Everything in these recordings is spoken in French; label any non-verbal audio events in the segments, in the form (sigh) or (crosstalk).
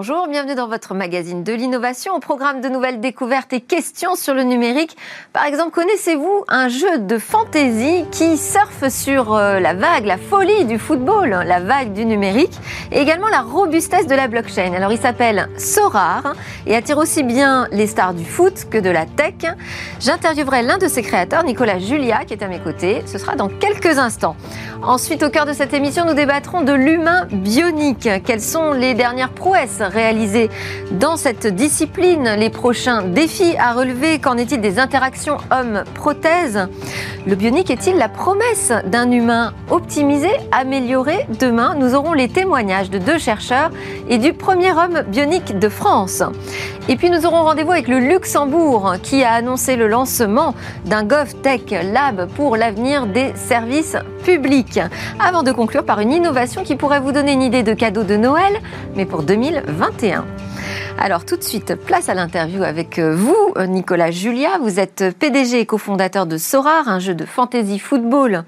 Bonjour, bienvenue dans votre magazine de l'innovation au programme de nouvelles découvertes et questions sur le numérique. Par exemple, connaissez-vous un jeu de fantaisie qui surfe sur euh, la vague, la folie du football, la vague du numérique et également la robustesse de la blockchain? Alors il s'appelle Sorar et attire aussi bien les stars du foot que de la tech. J'interviewerai l'un de ses créateurs, Nicolas Julia, qui est à mes côtés. Ce sera dans quelques instants. Ensuite, au cœur de cette émission, nous débattrons de l'humain bionique. Quelles sont les dernières prouesses réalisées dans cette discipline, les prochains défis à relever, qu'en est-il des interactions homme-prothèse Le bionique est-il la promesse d'un humain optimisé, amélioré? Demain, nous aurons les témoignages de deux chercheurs et du premier homme bionique de France. Et puis nous aurons rendez-vous avec le Luxembourg qui a annoncé le lancement d'un GovTech Lab pour l'avenir des services publics. Avant de conclure par une innovation qui pourrait vous donner une idée de cadeau de Noël, mais pour 2021. Alors tout de suite, place à l'interview avec euh, vous, euh, Nicolas Julia. Vous êtes PDG et cofondateur de Sorar, un jeu de fantasy football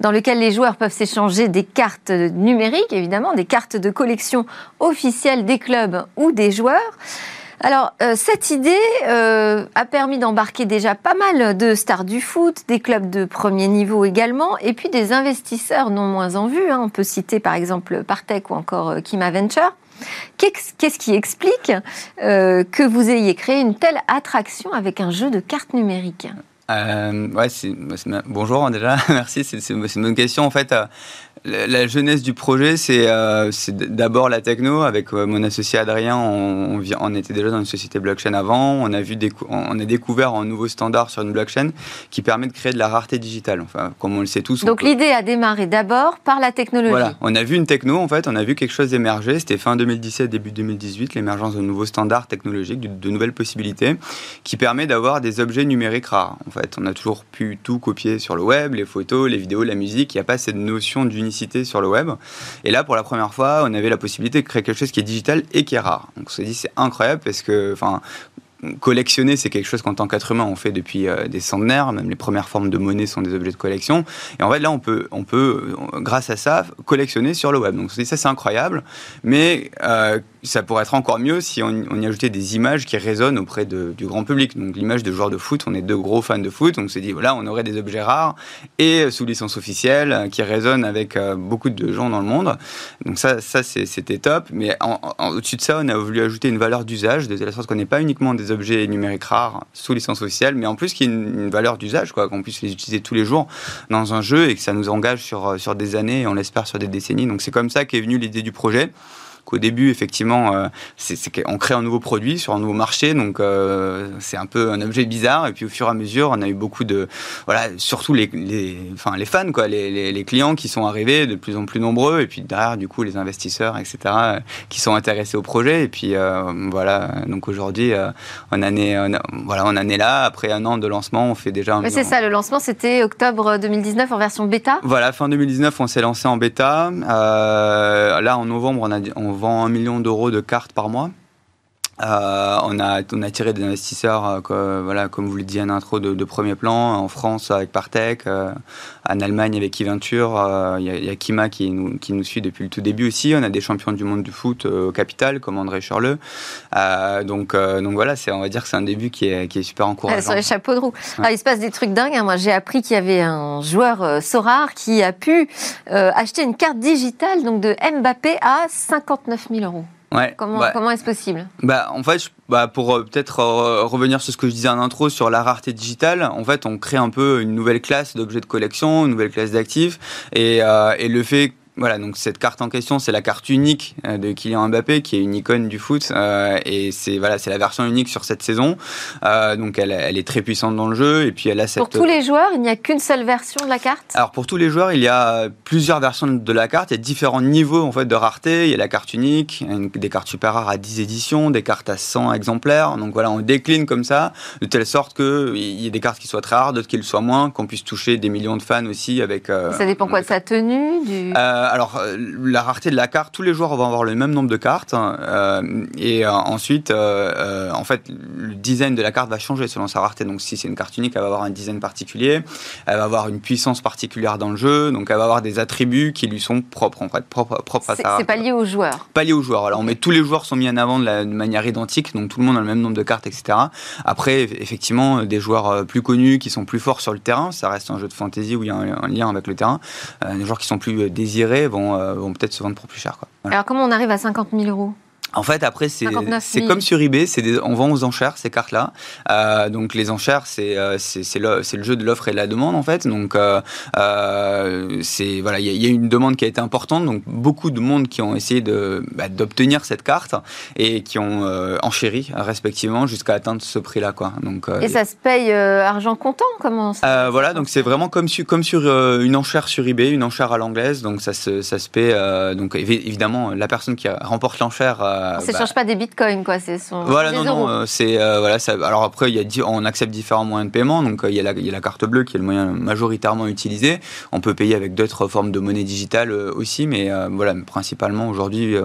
dans lequel les joueurs peuvent s'échanger des cartes numériques, évidemment, des cartes de collection officielles des clubs ou des joueurs. Alors, euh, cette idée a permis d'embarquer déjà pas mal de stars du foot, des clubs de premier niveau également, et puis des investisseurs non moins en vue. Hein. On peut citer par exemple Partech ou encore Kima Venture. Qu'est-ce qui explique euh, que vous ayez créé une telle attraction avec un jeu de cartes numériques? Euh, bonjour déjà, (laughs) merci, c'est une bonne question. En fait, euh, la, jeunesse du projet, c'est euh, d'abord la techno. Avec euh, mon associé Adrien, on, on, était déjà dans une société blockchain avant. On a, vu on a découvert un nouveau standard sur une blockchain qui permet de créer de la rareté digitale. Enfin, comme on le sait tous. Donc l'idée a démarré d'abord par la technologie. Voilà, on a vu une techno, en fait, on a vu quelque chose émerger. C'était fin 2017, début 2018, l'émergence de nouveaux standards technologiques, de, de nouvelles possibilités, qui permet d'avoir des objets numériques rares. En fait, on a toujours pu tout copier sur le web, les photos, les vidéos, la musique. Il n'y a pas cette notion d'unicité sur le web. Et là, pour la première fois, on avait la possibilité de créer quelque chose qui est digital et qui est rare. Donc on s'est dit, c'est incroyable parce que, enfin, collectionner, c'est quelque chose qu'en tant qu'être humain, on fait depuis euh, des centenaires. Même les premières formes de monnaie sont des objets de collection. Et en fait, là, on peut, on peut grâce à ça, collectionner sur le web. Donc, ça, c'est incroyable. Mais euh, ça pourrait être encore mieux si on, y ajoutait des images qui résonnent auprès du grand public. Donc l'image de joueurs de foot, on est deux gros fans de foot, on s'est dit voilà, on aurait des objets rares et sous licence officielle euh, qui résonnent avec euh, beaucoup de gens dans le monde. Donc ça, c'était top. Mais au-dessus de ça, on a voulu ajouter une valeur d'usage, de la sorte qu'on n'ait pas uniquement des objets numériques rares sous licence officielle, mais en plus qu'il y ait une, valeur d'usage, quoi, qu'on puisse les utiliser tous les jours dans un jeu et que ça nous engage sur, sur des années et on l'espère sur des décennies. Donc c'est comme ça qu'est venue l'idée du projet qu'au début, effectivement, euh, c'est qu'on crée un nouveau produit sur un nouveau marché, donc euh, c'est un peu un objet bizarre. Et puis au fur et à mesure, on a eu beaucoup de, voilà, surtout les, les, enfin, les fans, quoi, les, les, clients qui sont arrivés de plus en plus nombreux, et puis derrière, du coup, les investisseurs, etc., qui sont intéressés au projet. Et puis euh, voilà, donc aujourd'hui, on en est, voilà, on en est là. Après un an de lancement, on fait déjà. Un c'est ça, le lancement, c'était octobre 2019 en version bêta. Voilà, fin 2019, on s'est lancé en bêta. là, en novembre, on a, on vend un million d'euros de cartes par mois. Euh, on, a, on a tiré des investisseurs, euh, voilà, comme vous le disiez en intro, de, premier plan, en France avec Partech, euh, en Allemagne avec Eventure, il y, a Kima qui nous, qui nous suit depuis le tout début aussi, on a des champions du monde du foot au capital, comme André Charleux. donc, donc voilà, on va dire que c'est un début qui est, qui est super encourageant. sur les chapeaux de roue. il se passe des trucs dingues. Hein. Moi, j'ai appris qu'il y avait un joueur Sorar qui a pu acheter une carte digitale donc de Mbappé à 59 000 euros. Comment, bah, comment est-ce possible bah, En fait, bah, pour euh, peut-être euh, revenir sur ce que je disais en intro sur la rareté digitale, en fait, on crée un peu une nouvelle classe d'objets de collection, une nouvelle classe d'actifs. Et, euh, et le fait voilà, donc cette carte en question, c'est la carte unique euh, de Kylian Mbappé, qui est une icône du foot, euh, et c'est voilà, c'est la version unique sur cette saison. Euh, donc elle, elle, est très puissante dans le jeu, et puis elle a cette. Pour tous les joueurs, il n'y a qu'une seule version de la carte? Alors pour tous les joueurs, il y a plusieurs versions de la carte. Il y a différents niveaux en fait de rareté. Il y a la carte unique, des cartes super rares à 10 éditions, des cartes à 100 exemplaires. Donc voilà, on décline comme ça, de telle sorte que il y ait des cartes qui soient très rares, d'autres qui le soient moins, qu'on puisse toucher des millions de fans aussi avec. ça dépend quoi? de sa tenue, du alors, la rareté de la carte, tous les joueurs vont avoir le même nombre de cartes. et ensuite, en fait, le design de la carte va changer selon sa rareté. Donc, si c'est une carte unique, elle va avoir un design particulier. Elle va avoir une puissance particulière dans le jeu. Donc, elle va avoir des attributs qui lui sont propres, en fait, propres, propres à sa C'est pas lié aux joueurs. Pas lié aux joueurs. Alors, on met tous les joueurs sont mis en avant de, la, manière identique. Donc, tout le monde a le même nombre de cartes, etc. Après, effectivement, des joueurs plus connus qui sont plus forts sur le terrain. Ça reste un jeu de fantasy où il y a un, lien avec le terrain. des joueurs qui sont plus désirés vont, vont peut-être se vendre pour plus cher. Quoi. Alors, comment on arrive à 50 000 euros? En fait, après, c'est comme sur eBay, on vend aux enchères ces cartes-là. Euh, donc les enchères, c'est euh, c'est le, le, jeu de l'offre et de la demande en fait. Donc euh, c'est voilà, il y, y, a une demande qui a été importante. Donc beaucoup de monde qui ont essayé de bah, d'obtenir cette carte et qui ont euh, enchéri respectivement jusqu'à atteindre ce prix-là quoi. Donc et ça se paye argent comptant comment ça Voilà, donc c'est vraiment comme sur comme sur une enchère sur eBay, une enchère à l'anglaise. Donc ça se ça se paie. donc évidemment, la personne qui remporte l'enchère ça ne bah, change pas des bitcoins, quoi. C'est son. Voilà, non, non. Euh, c'est euh, voilà. Ça, alors après, il y a, on accepte différents moyens de paiement. Donc euh, il y, a la, il y a la carte bleue qui est le moyen majoritairement utilisé. On peut payer avec d'autres formes de monnaie digitale aussi, mais voilà, principalement aujourd'hui,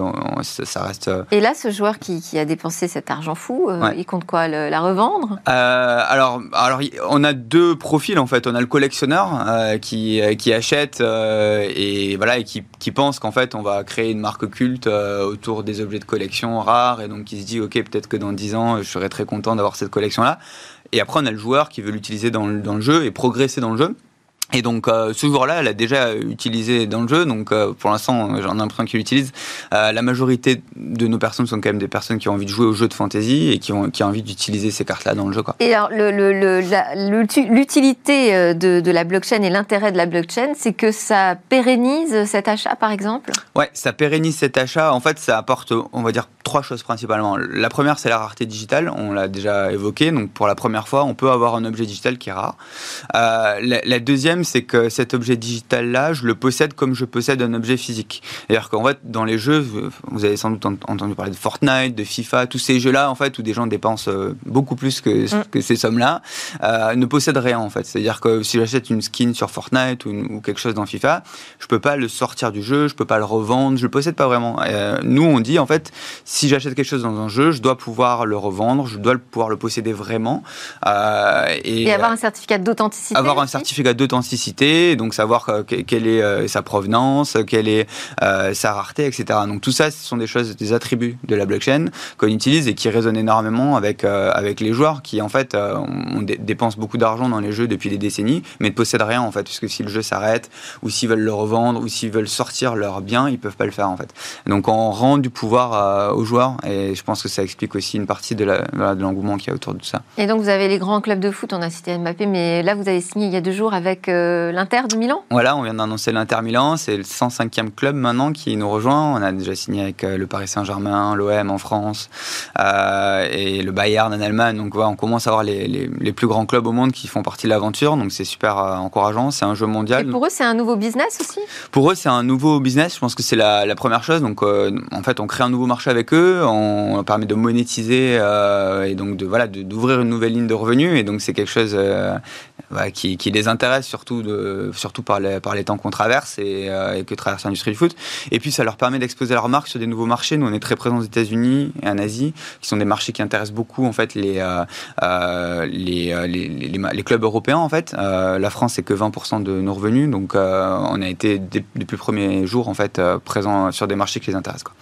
ça, reste. Et là, ce joueur qui, qui a dépensé cet argent fou, il compte quoi, la revendre? Alors, alors, on a deux profils en fait. On a le collectionneur qui, qui achète et voilà et qui, qui pense qu'en fait, on va créer une marque culte autour des objets de collection rare et donc il se dit ok peut-être que dans 10 ans je serais très content d'avoir cette collection là et après on a le joueur qui veut l'utiliser dans, dans, le jeu et progresser dans le jeu et donc euh, ce joueur-là, elle a déjà utilisé dans le jeu, donc euh, pour l'instant j'en ai l'impression qu'il l'utilise. Euh, la majorité de nos personnes sont quand même des personnes qui ont envie de jouer au jeu de fantasy et qui ont, qui ont envie d'utiliser ces cartes-là dans le jeu. Quoi. Et alors l'utilité de, de, la blockchain et l'intérêt de la blockchain, c'est que ça pérennise cet achat par exemple? Ouais, ça pérennise cet achat. En fait, ça apporte, on va dire, trois choses principalement. La première, c'est la rareté digitale, on l'a déjà évoqué, donc pour la première fois, on peut avoir un objet digital qui est rare. la, la deuxième, c'est que cet objet digital-là, je le possède comme je possède un objet physique. C'est-à-dire qu'en fait, dans les jeux, vous avez sans doute entendu parler de Fortnite, de FIFA, tous ces jeux-là, en fait, où des gens dépensent euh, beaucoup plus que, mm. que ces sommes-là, euh, ne possèdent rien, en fait. C'est-à-dire que si j'achète une skin sur Fortnite ou, quelque chose dans FIFA, je peux pas le sortir du jeu, je peux pas le revendre, je le possède pas vraiment. Euh, nous, on dit, en fait, si j'achète quelque chose dans un jeu, je dois pouvoir le revendre, je dois pouvoir le posséder vraiment. et, et, avoir un certificat d'authenticité. Avoir un certificat d'authenticité donc savoir euh, quelle est euh, sa provenance, quelle est euh, sa rareté, etc. Donc tout ça, ce sont des choses, des attributs de la blockchain qu'on utilise et qui résonnent énormément avec avec les joueurs qui en fait on, dépense beaucoup d'argent dans les jeux depuis des décennies, mais ne possèdent rien en fait, puisque si le jeu s'arrête ou s'ils veulent le revendre ou s'ils veulent sortir leurs biens, ils peuvent pas le faire en fait. Donc on rend du pouvoir aux joueurs et je pense que ça explique aussi une partie de l'engouement qu'il y a autour de ça. Et donc vous avez les grands clubs de foot, on a cité Mbappé, mais là vous avez signé il y a deux jours avec l'Inter de Milan Voilà, on vient d'annoncer l'Inter Milan. C'est le 105e club maintenant qui nous rejoint. On a déjà signé avec euh, le Paris Saint-Germain, l'OM en France euh, et le Bayern en Allemagne. Donc voilà, on commence à avoir les, les, plus grands clubs au monde qui font partie de l'aventure. Donc c'est super euh, encourageant. C'est un jeu mondial. Et pour eux, c'est un nouveau business aussi? Pour eux, c'est un nouveau business. Je pense que c'est la, la, première chose. Donc en fait, on crée un nouveau marché avec eux. On, permet de monétiser et donc de voilà d'ouvrir une nouvelle ligne de revenus. Et donc c'est quelque chose qui, les intéresse surtout de, surtout par les, par les temps qu'on traverse et, euh, que traverse l'industrie du foot. Et puis, ça leur permet d'exposer leur marque sur des nouveaux marchés. Nous, on est très présents aux États-Unis et en Asie, qui sont des marchés qui intéressent beaucoup, en fait, les, euh, euh, les, les, les, clubs européens, en fait. la France, c'est que 20% de nos revenus. Donc, on a été, depuis le premier jour, en fait, présents sur des marchés qui les intéressent. Quoi.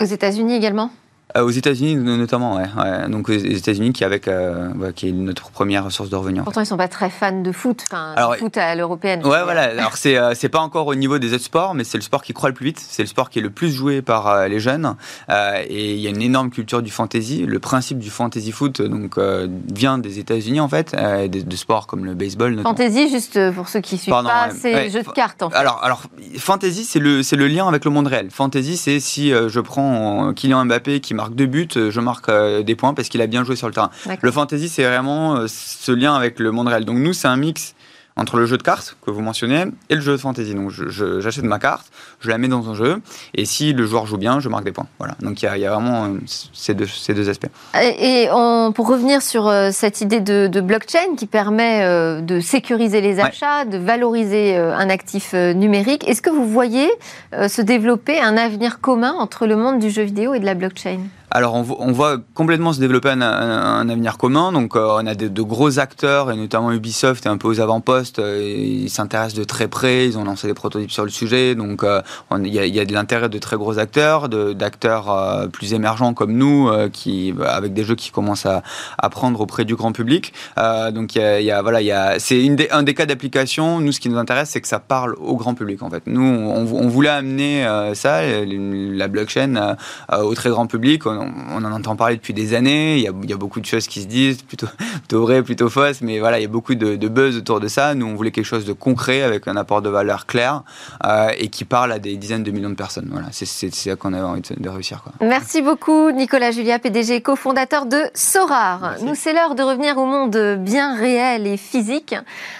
Aux États-Unis également? Euh, aux États-Unis notamment, ouais, Donc aux États-Unis qui avec euh, qui est notre première source de revenus. Pourtant ils sont pas très fans de foot, enfin, Alors, foot à l'européenne. Ouais, voilà. Alors c'est euh, c'est pas encore au niveau des autres sports, mais c'est le sport qui croît le plus vite. C'est le sport qui est le plus joué par les jeunes. et il y a une énorme culture du fantasy. Le principe du fantasy foot donc vient des États-Unis en fait, de, sports comme le baseball. Notamment. Fantasy, juste pour ceux qui suivent pas, c'est jeu de cartes. En fait. Alors alors fantasy c'est le c'est le lien avec le monde réel. Fantasy c'est si je prends Kylian Mbappé qui marque marque deux buts, euh, je marque euh, des points parce qu'il a bien joué sur le terrain. Le fantasy, c'est vraiment euh, ce lien avec le monde réel. Donc nous, c'est un mix entre le jeu de cartes que vous mentionnez et le jeu de fantasy. Donc j'achète ma carte, je la mets dans un jeu, et si le joueur joue bien, je marque des points. Voilà. Donc il y, a vraiment euh, ces deux, ces deux aspects. Et, pour revenir sur euh, cette idée de, blockchain qui permet euh, de sécuriser les achats, de valoriser un actif numérique, est-ce que vous voyez se développer un avenir commun entre le monde du jeu vidéo et de la blockchain? Alors, on, voit complètement se développer un, avenir commun. Donc, euh, on a de, gros acteurs, et notamment Ubisoft est un peu aux avant-postes. Euh, ils s'intéressent de très près. Ils ont lancé des prototypes sur le sujet. Donc, euh, il y, a de l'intérêt de très gros acteurs, d'acteurs plus émergents comme nous, qui avec des jeux qui commencent à, à prendre auprès du grand public. donc, y a, voilà, c'est un des cas d'application. Nous, ce qui nous intéresse, c'est que ça parle au grand public. En fait, nous, on, voulait amener ça, la blockchain, au très grand public en entend parler depuis des années. Il y, a, beaucoup de choses qui se disent, plutôt, (laughs) plutôt vraies, plutôt fausses, mais voilà, il y a beaucoup de, buzz autour de ça. Nous, on voulait quelque chose de concret avec un apport de valeur clair euh, et qui parle à des dizaines de millions de personnes. Voilà, c'est ça qu'on avait envie de, réussir. Quoi. Merci beaucoup, Nicolas Julia, PDG, cofondateur de Sorar. Nous, c'est l'heure de revenir au monde bien réel et physique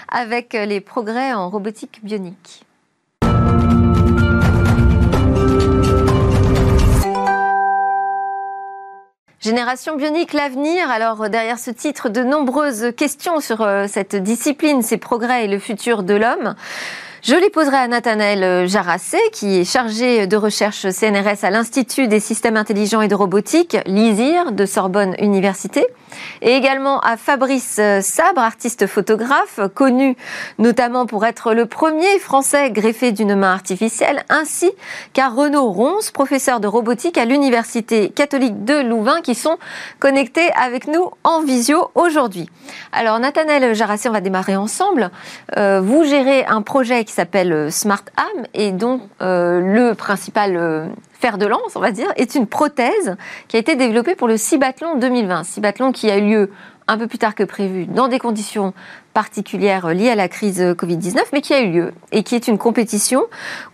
avec les progrès en robotique bionique. Génération bionique, l'avenir. Alors derrière ce titre, de nombreuses questions sur euh, cette discipline, ses progrès et le futur de l'homme. Je les poserai à Nathanaël Jarassé, qui est chargé de recherche CNRS à l'Institut des systèmes intelligents et de robotique, l'ISIR, de Sorbonne Université, et également à Fabrice Sabre, artiste photographe, connu notamment pour être le premier Français greffé d'une main artificielle, ainsi qu'à Renaud Ronce, professeur de robotique à l'Université catholique de Louvain, qui sont connectés avec nous en visio aujourd'hui. Alors Nathanaël Jarassé, on va démarrer ensemble. Euh, vous gérez un projet qui s'appelle euh, Smart Am. Et dont euh, le principal euh, fer de lance, on va dire, est une prothèse qui a été développée pour le Cibathlon 2020. Cibathlon qui a eu lieu un peu plus tard que prévu, dans des conditions particulières liées à la crise Covid-19, mais qui a eu lieu et qui est une compétition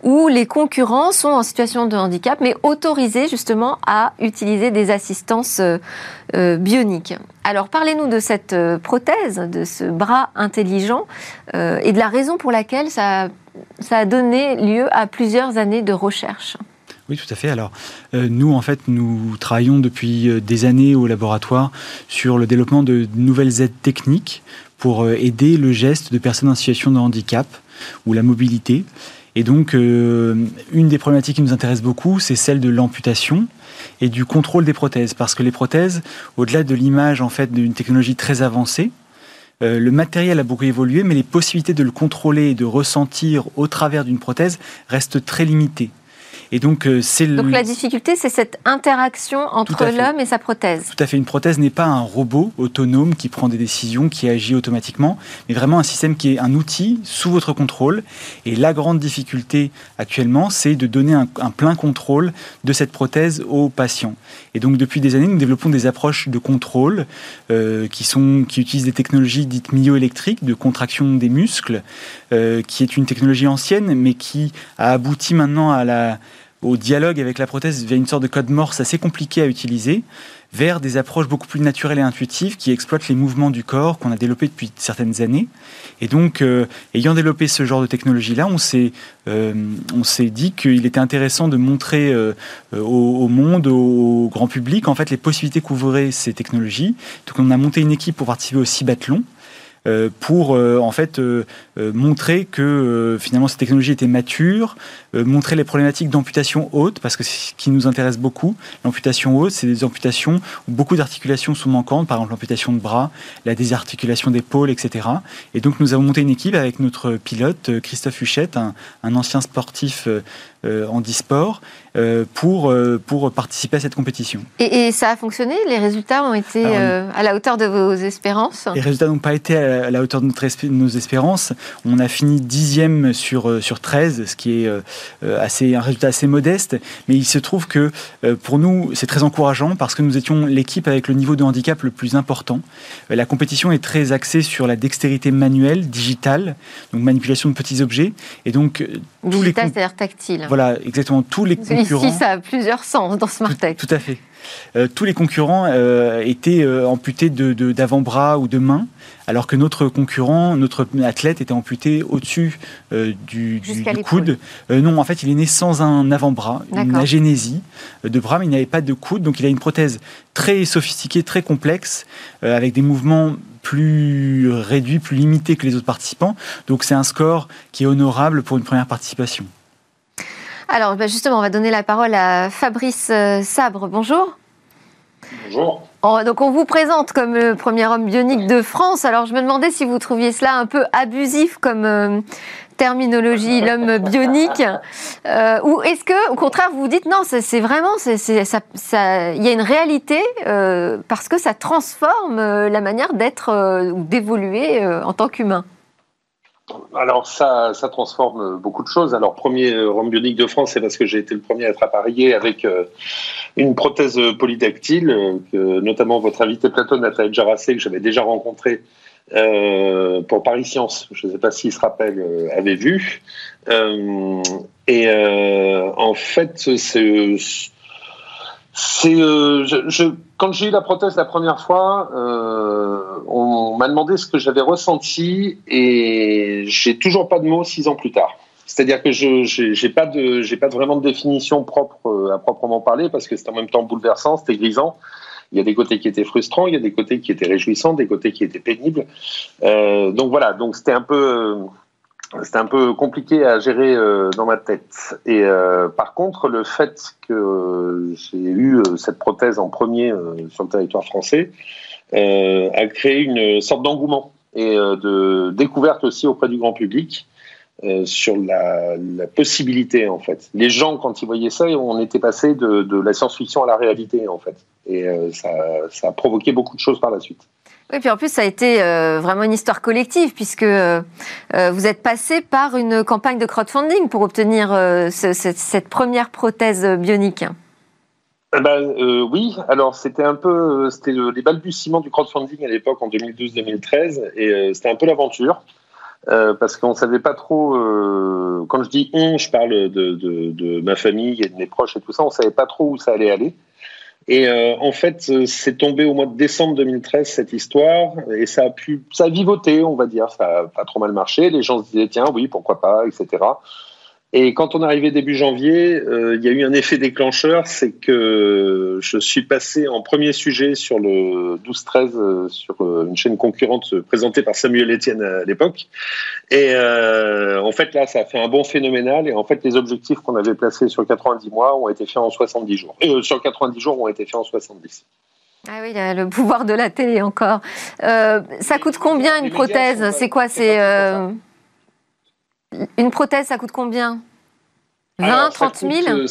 où les concurrents sont en situation de handicap, mais autorisés justement à utiliser des assistances euh, bioniques. Alors parlez-nous de cette euh, prothèse, de ce bras intelligent euh, et de la raison pour laquelle ça, ça a donné lieu à plusieurs années de recherche. Oui, tout à fait. Alors, euh, nous, en fait, nous travaillons depuis euh, des années au laboratoire sur le développement de nouvelles aides techniques pour euh, aider le geste de personnes en situation de handicap ou la mobilité. Et donc, une des problématiques qui nous intéresse beaucoup, c'est celle de l'amputation et du contrôle des prothèses. Parce que les prothèses, au-delà de l'image en fait d'une technologie très avancée, le matériel a beaucoup évolué, mais les possibilités de le contrôler et de ressentir au travers d'une prothèse restent très limitées. Et donc, euh, c'est donc la difficulté, c'est cette interaction entre l'homme et sa prothèse. Tout à fait. Une prothèse n'est pas un robot autonome qui prend des décisions, qui agit automatiquement, mais vraiment un système qui est un outil sous votre contrôle. Et la grande difficulté actuellement, c'est de donner un, plein contrôle de cette prothèse aux patients. Et donc, depuis des années, nous développons des approches de contrôle euh, qui, sont, qui utilisent des technologies dites myoélectriques, de contraction des muscles, euh, qui est une technologie ancienne, mais qui a abouti maintenant à la au dialogue avec la prothèse via une sorte de code morse assez compliqué à utiliser, vers des approches beaucoup plus naturelles et intuitives qui exploitent les mouvements du corps qu'on a développés depuis certaines années. Et donc, euh, ayant développé ce genre de technologie-là, on s'est euh, dit qu'il était intéressant de montrer euh, au, monde, au grand public, en fait, les possibilités qu'ouvraient ces technologies. Donc, on a monté une équipe pour participer au Cibathlon. Pour en fait montrer que finalement cette technologie était mature, montrer les problématiques d'amputation haute, parce que c'est ce qui nous intéresse beaucoup. L'amputation haute, c'est des amputations où beaucoup d'articulations sont manquantes, par exemple l'amputation de bras, la désarticulation d'épaule, etc. Et donc nous avons monté une équipe avec notre pilote Christophe Huchette, un, un ancien sportif euh, en e-sport euh, pour, euh, pour participer à cette compétition. Et, ça a fonctionné? Les résultats ont été à la hauteur de vos espérances? Les résultats n'ont pas été à la hauteur de, notre, nos espérances. On a fini dixième sur, sur 13, ce qui est assez, un résultat assez modeste. Mais il se trouve que pour nous, c'est très encourageant parce que nous étions l'équipe avec le niveau de handicap le plus important. La compétition est très axée sur la dextérité manuelle, digitale, donc manipulation de petits objets. Et donc, tous Digital, c'est-à-dire tactile. Voilà, exactement. Tous les concurrents. Ici, ça a plusieurs sens dans Smart Tout, tout à fait. Tous les concurrents étaient amputés d'avant-bras ou de mains alors que notre concurrent, notre athlète était amputé au-dessus euh, du, coude. Euh, non, en fait, il est né sans un avant-bras, une agénésie de bras, mais il n'avait pas de coude, donc il a une prothèse très sophistiquée, très complexe, euh, avec des mouvements plus réduits, plus limités que les autres participants. Donc c'est un score qui est honorable pour une première participation. Alors bah, justement, on va donner la parole à Fabrice Sabre. Bonjour. Bonjour. Donc on vous présente comme le premier homme bionique de France. Alors je me demandais si vous trouviez cela un peu abusif comme euh, terminologie, l'homme bionique, euh, ou est-ce que au contraire vous vous dites non, c'est vraiment, c'est ça, il y a une réalité euh, parce que ça transforme la manière d'être ou d'évoluer en tant qu'humain. Alors ça, ça transforme beaucoup de choses. Alors premier homme bionique de France, c'est parce que j'ai été le premier à être appareillé avec une prothèse polydactyle, euh, que notamment votre invité Platon, Nathalie Jarassé, que j'avais déjà rencontré euh, pour Paris Science, je ne sais pas s'il se rappelle, euh, avait vu. Euh, et euh, en fait, c'est, c'est, je, je, quand j'ai eu la prothèse la première fois, on m'a demandé ce que j'avais ressenti et j'ai toujours pas de mots six ans plus tard. C'est-à-dire que je n'ai pas de j'ai pas vraiment de définition propre euh, à proprement parler parce que c'est en même temps bouleversant, c'était grisant. Il y a des côtés qui étaient frustrants, il y a des côtés qui étaient réjouissants, des côtés qui étaient pénibles. Euh, donc voilà, donc c'était un peu c'était un peu compliqué à gérer euh, dans ma tête. Et euh, par contre, le fait que j'ai eu euh, cette prothèse en premier euh, sur le territoire français a créé une sorte d'engouement et de découverte aussi auprès du grand public. Euh, sur la, la, possibilité en fait. Les gens quand ils voyaient ça, on était passé de, de la science-fiction à la réalité en fait, et euh, ça, ça, a provoqué beaucoup de choses par la suite. Oui, puis en plus ça a été euh, vraiment une histoire collective puisque euh, vous êtes passé par une campagne de crowdfunding pour obtenir ce, cette, première prothèse bionique. Eh ben, oui, alors c'était un peu c'était les balbutiements du crowdfunding à l'époque en 2012-2013 et c'était un peu l'aventure. Euh, parce qu'on savait pas trop. Euh, quand je dis on, je parle de, de, ma famille et de mes proches et tout ça. On savait pas trop où ça allait aller. Et euh, en fait, euh, c'est tombé au mois de décembre 2013 cette histoire et ça a pu, ça a vivoté, on va dire. Ça a pas trop mal marché. Les gens se disaient tiens, oui, pourquoi pas, etc. Et quand on est arrivé début janvier, euh, il y a eu un effet déclencheur, c'est que je suis passé en premier sujet sur le 12-13 euh, sur euh, une chaîne concurrente présentée par Samuel Etienne à l'époque. Et en fait là, ça a fait un bon phénoménal. Et en fait, les objectifs qu'on avait placés sur 90 mois ont été faits en 70 jours. Et sur 90 jours ont été faits en 70. Ah oui, il y a le pouvoir de la télé encore. ça coûte combien une prothèse? C'est quoi C'est une prothèse, ça coûte combien? 20, 30 000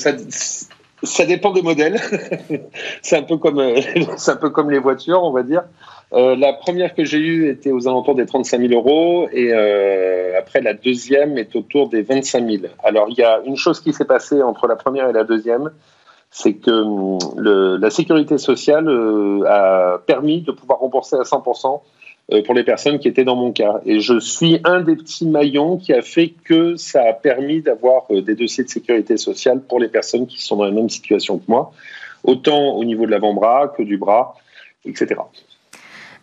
ça, dépend des modèles. (laughs) c'est un peu comme euh, (laughs) c'est un peu comme les voitures, on va dire. Euh, la première que j'ai eue était aux alentours des 35 000 euros et euh, après la deuxième est autour des 25 000. Alors il y a une chose qui s'est passée entre la première et la deuxième, c'est que hum, le, la sécurité sociale a permis de pouvoir rembourser à 100 euh, pour les personnes qui étaient dans mon cas. Et je suis un des petits maillons qui a fait que ça a permis d'avoir euh, des dossiers de sécurité sociale pour les personnes qui sont dans la même situation que moi, autant au niveau de l'avant-bras que du bras, etc.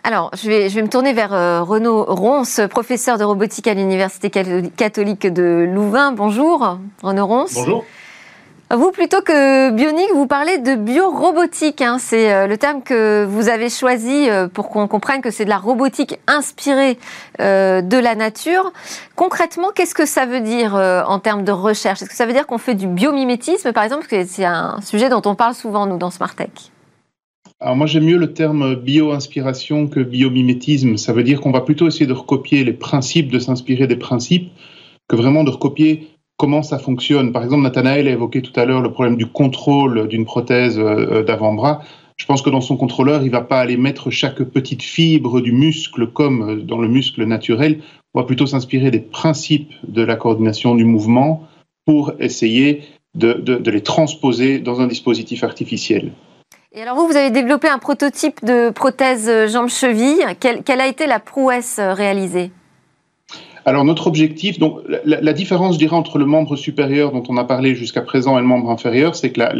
Alors, je vais, je vais me tourner vers euh, Renaud Ronce, professeur de robotique à l'Université catholique de Louvain. Bonjour, Renaud Ronce. Bonjour. Vous, plutôt que bionique, vous parlez de biorobotique. Hein. C'est euh, le terme que vous avez choisi euh, pour qu'on comprenne que c'est de la robotique inspirée euh, de la nature. Concrètement, qu'est-ce que ça veut dire en termes de recherche? Est-ce que ça veut dire qu'on fait du biomimétisme, par exemple? C'est un sujet dont on parle souvent, nous, dans Smartech. Alors moi j'aime mieux le terme bio-inspiration que biomimétisme. Ça veut dire qu'on va plutôt essayer de recopier les principes, de s'inspirer des principes, que vraiment de recopier comment ça fonctionne. Par exemple, Nathanaël a évoqué tout à l'heure le problème du contrôle d'une prothèse euh, d'avant-bras. Je pense que dans son contrôleur, il va pas aller mettre chaque petite fibre du muscle comme dans le muscle naturel. On va plutôt s'inspirer des principes de la coordination du mouvement pour essayer de, les transposer dans un dispositif artificiel. Et alors vous, vous avez développé un prototype de prothèse jambe-cheville. Quelle a été la prouesse réalisée? Alors notre objectif, donc la, différence, je dirais, entre le membre supérieur dont on a parlé jusqu'à présent et le membre inférieur, c'est que la,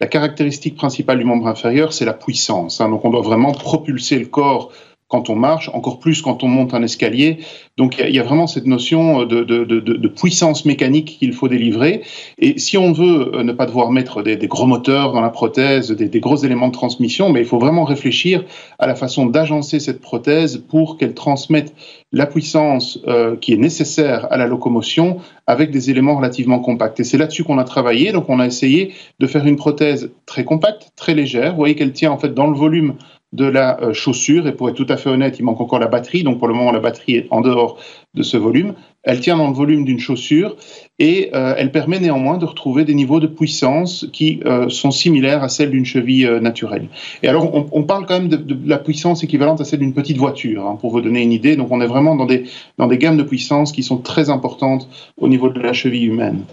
la, caractéristique principale du membre inférieur, c'est la puissance. Hein. Donc on doit vraiment propulser le corps quand on marche, encore plus quand on monte un escalier. Donc il y, a vraiment cette notion de, puissance mécanique qu'il faut délivrer. Et si on veut euh, ne pas devoir mettre des, gros moteurs dans la prothèse, des, des, gros éléments de transmission, mais il faut vraiment réfléchir à la façon d'agencer cette prothèse pour qu'elle transmette la puissance euh, qui est nécessaire à la locomotion avec des éléments relativement compacts. Et c'est là-dessus qu'on a travaillé. Donc on a essayé de faire une prothèse très compacte, très légère. Vous voyez qu'elle tient en fait dans le volume de la euh, chaussure. Et pour être tout à fait honnête, il manque encore la batterie. Donc pour le moment, la batterie est en dehors de ce volume. Elle tient dans le volume d'une chaussure et euh, elle permet néanmoins de retrouver des niveaux de puissance qui euh, sont similaires à celles d'une cheville naturelle. Et alors, on, parle quand même de, la puissance équivalente à celle d'une petite voiture, hein, pour vous donner une idée. Donc, on est vraiment dans des, dans des gammes de puissance qui sont très importantes au niveau de la cheville humaine.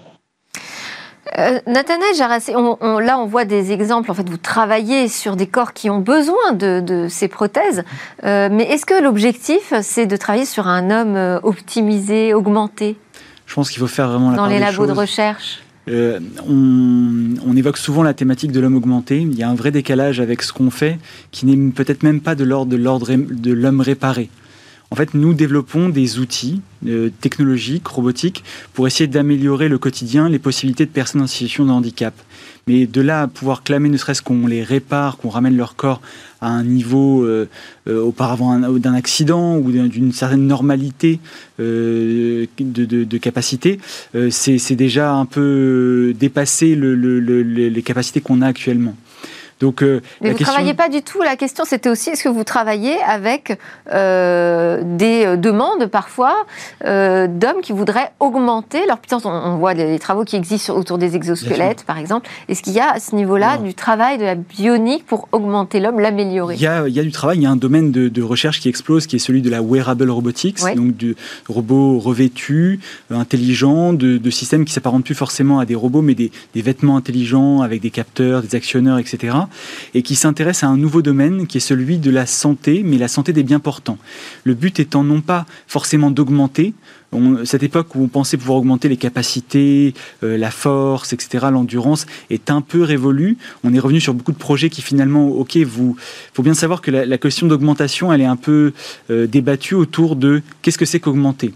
Euh, Nathanaël Jarassé, là on voit des exemples, en fait vous travaillez sur des corps qui ont besoin de, ces prothèses, euh, mais est-ce que l'objectif c'est de travailler sur un homme euh, optimisé, augmenté? Je pense qu'il faut faire vraiment la Dans les labos de recherche. On, évoque souvent la thématique de l'homme augmenté. Il y a un vrai décalage avec ce qu'on fait, qui n'est peut-être même pas de l'ordre de l'homme réparé. En fait, nous développons des outils euh, technologiques, robotiques, pour essayer d'améliorer le quotidien, les possibilités de personnes en situation de handicap. Mais de là à pouvoir clamer, ne serait-ce qu'on les répare, qu'on ramène leur corps à un niveau euh, euh, auparavant d'un accident ou d'une certaine normalité de, capacité, c'est déjà un peu dépasser les capacités qu'on a actuellement. Donc, euh, Mais vous ne travaillez pas du tout. La question, c'était aussi est-ce que vous travaillez avec euh, des euh, demandes parfois d'hommes qui voudraient augmenter leur puissance? On, voit les, travaux qui existent autour des exosquelettes, par exemple. Est-ce qu'il y a à ce niveau-là du travail de la bionique pour augmenter l'homme, l'améliorer? Il, y a, du travail. Il y a un domaine de, recherche qui explose, qui est celui de la wearable robotics, donc de robots revêtus, intelligents, de, systèmes qui s'apparentent plus forcément à des robots, mais des, des vêtements intelligents avec des capteurs, des actionneurs, etc et qui s'intéresse à un nouveau domaine qui est celui de la santé, mais la santé des biens portants. Le but étant non pas forcément d'augmenter, cette époque où on pensait pouvoir augmenter les capacités, euh, la force, etc., l'endurance, est un peu révolue. On est revenu sur beaucoup de projets qui finalement, ok, vous, faut bien savoir que la, question d'augmentation, elle est un peu euh, débattue autour de qu'est-ce que c'est qu'augmenter.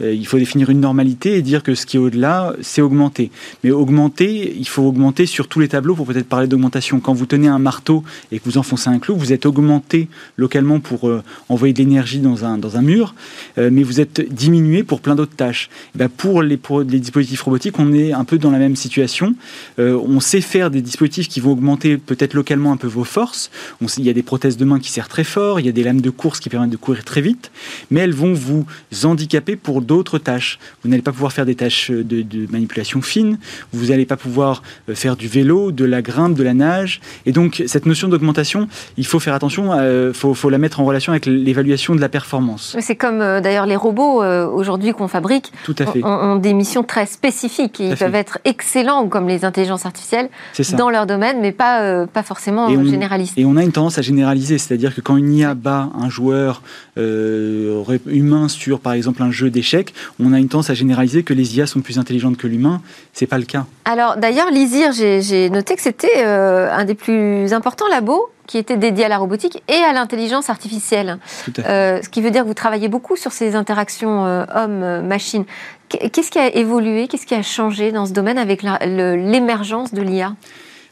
Euh, il faut définir une normalité et dire que ce qui est au-delà, c'est augmenter. Mais augmenter, il faut augmenter sur tous les tableaux pour peut-être parler d'augmentation. Quand vous tenez un marteau et que vous enfoncez un clou, vous êtes augmenté localement pour euh, envoyer de l'énergie dans un, dans un mur, euh, mais vous êtes diminué pour plein d'autres tâches. Eh ben, pour, les, pour les dispositifs robotiques, on est un peu dans la même situation. on sait faire des dispositifs qui vont augmenter peut-être localement un peu vos forces. Il y a des prothèses de main qui serrent très fort, il y a des lames de course qui permettent de courir très vite, mais elles vont vous handicaper pour d'autres tâches. Vous n'allez pas pouvoir faire des tâches de, manipulation fine, vous n'allez pas pouvoir euh, faire du vélo, de la grimpe, de la nage. Et donc, cette notion d'augmentation, il faut faire attention, il euh, faut, la mettre en relation avec l'évaluation de la performance. C'est comme euh, d'ailleurs les robots aujourd'hui qu'on fabrique Tout à fait. Ont, des missions très spécifiques. Ils peuvent être excellents comme les intelligences artificielles dans leur domaine, mais pas, pas forcément généralistes. Et on a une tendance à généraliser, c'est-à-dire que quand une IA bat un joueur humain sur, par exemple, un jeu d'échecs, on a une tendance à généraliser que les IA sont plus intelligentes que l'humain. C'est pas le cas. Alors d'ailleurs, l'ISIR, j'ai noté que c'était euh, un des plus importants labos qui était dédié à la robotique et à l'intelligence artificielle. Euh, ce qui veut dire que vous travaillez beaucoup sur ces interactions euh, homme-machine. Qu'est-ce qui a évolué, qu'est-ce qui a changé dans ce domaine avec l'émergence de l'IA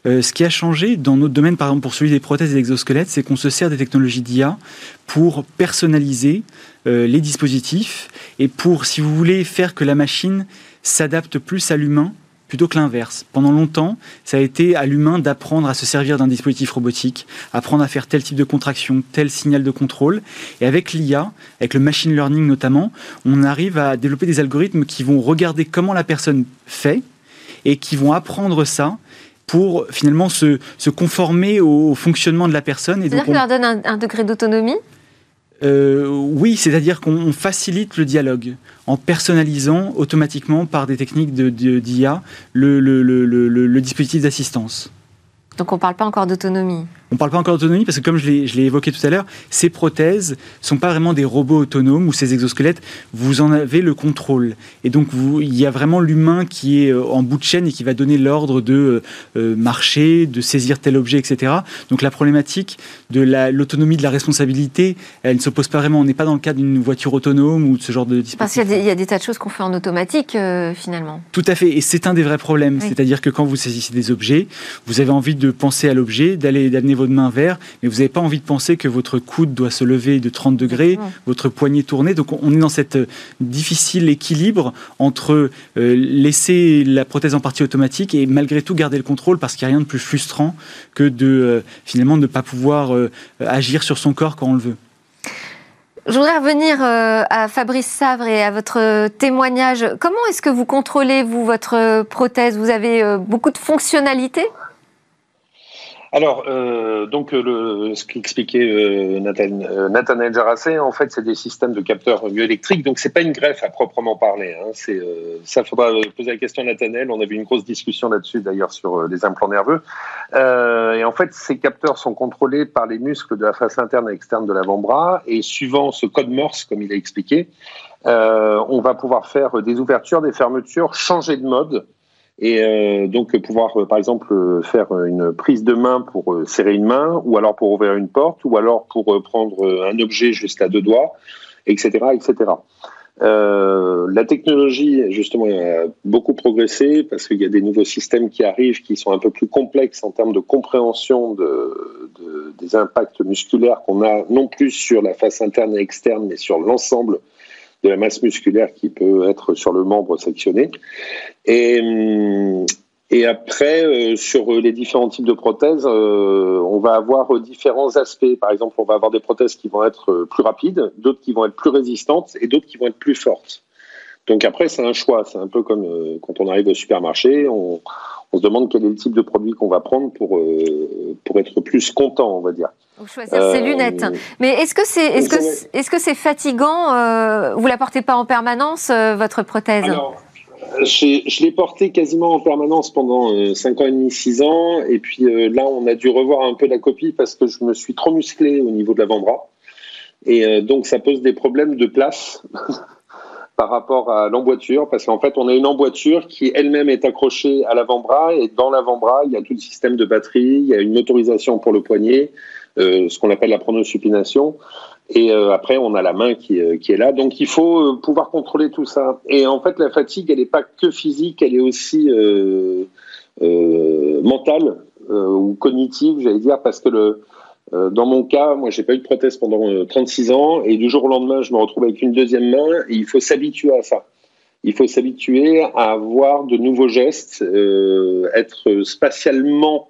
euh, ce qui a changé dans notre domaine, par exemple pour celui des prothèses et des exosquelettes, c'est qu'on se sert des technologies d'IA pour personnaliser euh, les dispositifs et pour, si vous voulez, faire que la machine s'adapte plus à l'humain plutôt que l'inverse. Pendant longtemps, ça a été à l'humain d'apprendre à se servir d'un dispositif robotique, apprendre à faire tel type de contraction, tel signal de contrôle. Et avec l'IA, avec le machine learning notamment, on arrive à développer des algorithmes qui vont regarder comment la personne fait et qui vont apprendre ça pour finalement se, se conformer au fonctionnement de la personne. C'est-à-dire qu'on leur donne un, degré d'autonomie euh, oui, c'est-à-dire qu'on facilite le dialogue en personnalisant automatiquement par des techniques d'IA de, le, le, le, le, dispositif d'assistance. Donc on ne parle pas encore d'autonomie on ne parle pas encore d'autonomie parce que comme je l'ai évoqué tout à l'heure, ces prothèses ne sont pas vraiment des robots autonomes ou ces exosquelettes, vous en avez le contrôle. Et donc vous, il y a vraiment l'humain qui est euh, en bout de chaîne et qui va donner l'ordre de euh, marcher, de saisir tel objet, etc. Donc la problématique de l'autonomie de la responsabilité, elle ne se pose pas vraiment. On n'est pas dans le cas d'une voiture autonome ou de ce genre de dispositif. Parce qu'il y, a des tas de choses qu'on fait en automatique finalement. Tout à fait. Et c'est un des vrais problèmes. C'est-à-dire que quand vous saisissez des objets, vous avez envie de penser à l'objet, d'aller d'amener votre main vers, mais vous n'avez pas envie de penser que votre coude doit se lever de 30 degrés, votre poignet tourner. Donc on est dans cette euh, difficile équilibre entre euh, laisser la prothèse en partie automatique et malgré tout garder le contrôle parce qu'il n'y a rien de plus frustrant que de euh, finalement ne pas pouvoir agir sur son corps quand on le veut. Je voudrais revenir à Fabrice Savre et à votre témoignage. Comment est-ce que vous contrôlez, vous, votre prothèse? Vous avez beaucoup de fonctionnalités? Alors, euh, donc, le, ce qu'expliquait euh, Nathan, euh, Jarassé, en fait, c'est des systèmes de capteurs bioélectriques. Donc, c'est pas une greffe à proprement parler. Hein. C'est euh, ça, faudra poser la question à Nathanaël. On a eu une grosse discussion là-dessus, d'ailleurs, sur euh, les implants nerveux. et en fait, ces capteurs sont contrôlés par les muscles de la face interne et externe de l'avant-bras. Et suivant ce code Morse, comme il a expliqué, on va pouvoir faire des ouvertures, des fermetures, changer de mode et euh, donc pouvoir euh, par exemple euh, faire une prise de main pour serrer une main ou alors pour ouvrir une porte ou alors pour prendre un objet juste à deux doigts etc etc la technologie justement a beaucoup progressé parce qu'il y a des nouveaux systèmes qui arrivent qui sont un peu plus complexes en termes de compréhension de, de des impacts musculaires qu'on a non plus sur la face interne et externe mais sur l'ensemble de la masse musculaire qui peut être sur le membre sectionné. Et, hum, et après, euh, sur les différents types de prothèses, euh, on va avoir différents aspects. Par exemple, on va avoir des prothèses qui vont être plus rapides, d'autres qui vont être plus résistantes et d'autres qui vont être plus fortes. Donc après, c'est un choix. C'est un peu comme euh, quand on arrive au supermarché, on, on, se demande quel est le type de produit qu'on va prendre pour, pour être plus content, on va dire. Ou choisir ses euh, lunettes. Mais est-ce que c'est est-ce que est-ce que c'est fatigant euh, Vous la portez pas en permanence euh, votre prothèse? Alors, je l'ai portée quasiment en permanence pendant 5 ans et demi, 6 ans. Et puis là, on a dû revoir un peu la copie parce que je me suis trop musclé au niveau de l'avant-bras. Et donc, ça pose des problèmes de place (laughs) par rapport à l'emboîture. Parce qu'en fait, on a une emboîture qui elle-même est accrochée à l'avant-bras. Et dans l'avant-bras, il y a tout le système de batterie, il y a une autorisation pour le poignet. Euh, ce qu'on appelle la pronosupination. Et euh, après, on a la main qui, euh, qui, est là. Donc, il faut pouvoir contrôler tout ça. Et en fait, la fatigue, elle n'est pas que physique, elle est aussi mentale ou cognitive, j'allais dire, parce que le, dans mon cas, moi, j'ai pas eu de prothèse pendant 36 ans, et du jour au lendemain, je me retrouve avec une deuxième main, et il faut s'habituer à ça. Il faut s'habituer à avoir de nouveaux gestes, être spatialement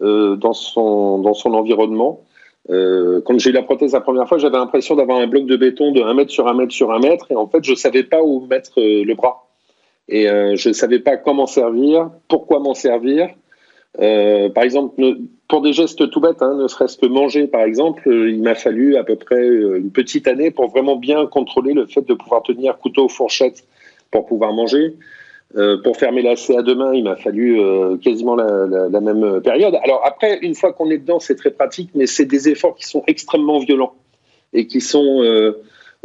dans son dans son environnement euh, quand j'ai eu la prothèse la première fois, j'avais l'impression d'avoir un bloc de béton de 1 mètre sur 1 mètre sur 1 mètre. Et en fait, je savais pas où mettre euh, le bras. Et euh, je savais pas comment servir, pourquoi m'en servir. Euh, par exemple, pour des gestes tout bêtes, hein, ne serait-ce que manger, par exemple, euh, il m'a fallu à peu près une petite année pour vraiment bien contrôler le fait de pouvoir tenir couteau, fourchette pour pouvoir manger. Euh, pour fermer la CA demain, il m'a fallu euh, quasiment la, la, la, même période. Alors après, une fois qu'on est dedans, c'est très pratique, mais c'est des efforts qui sont extrêmement violents et qui sont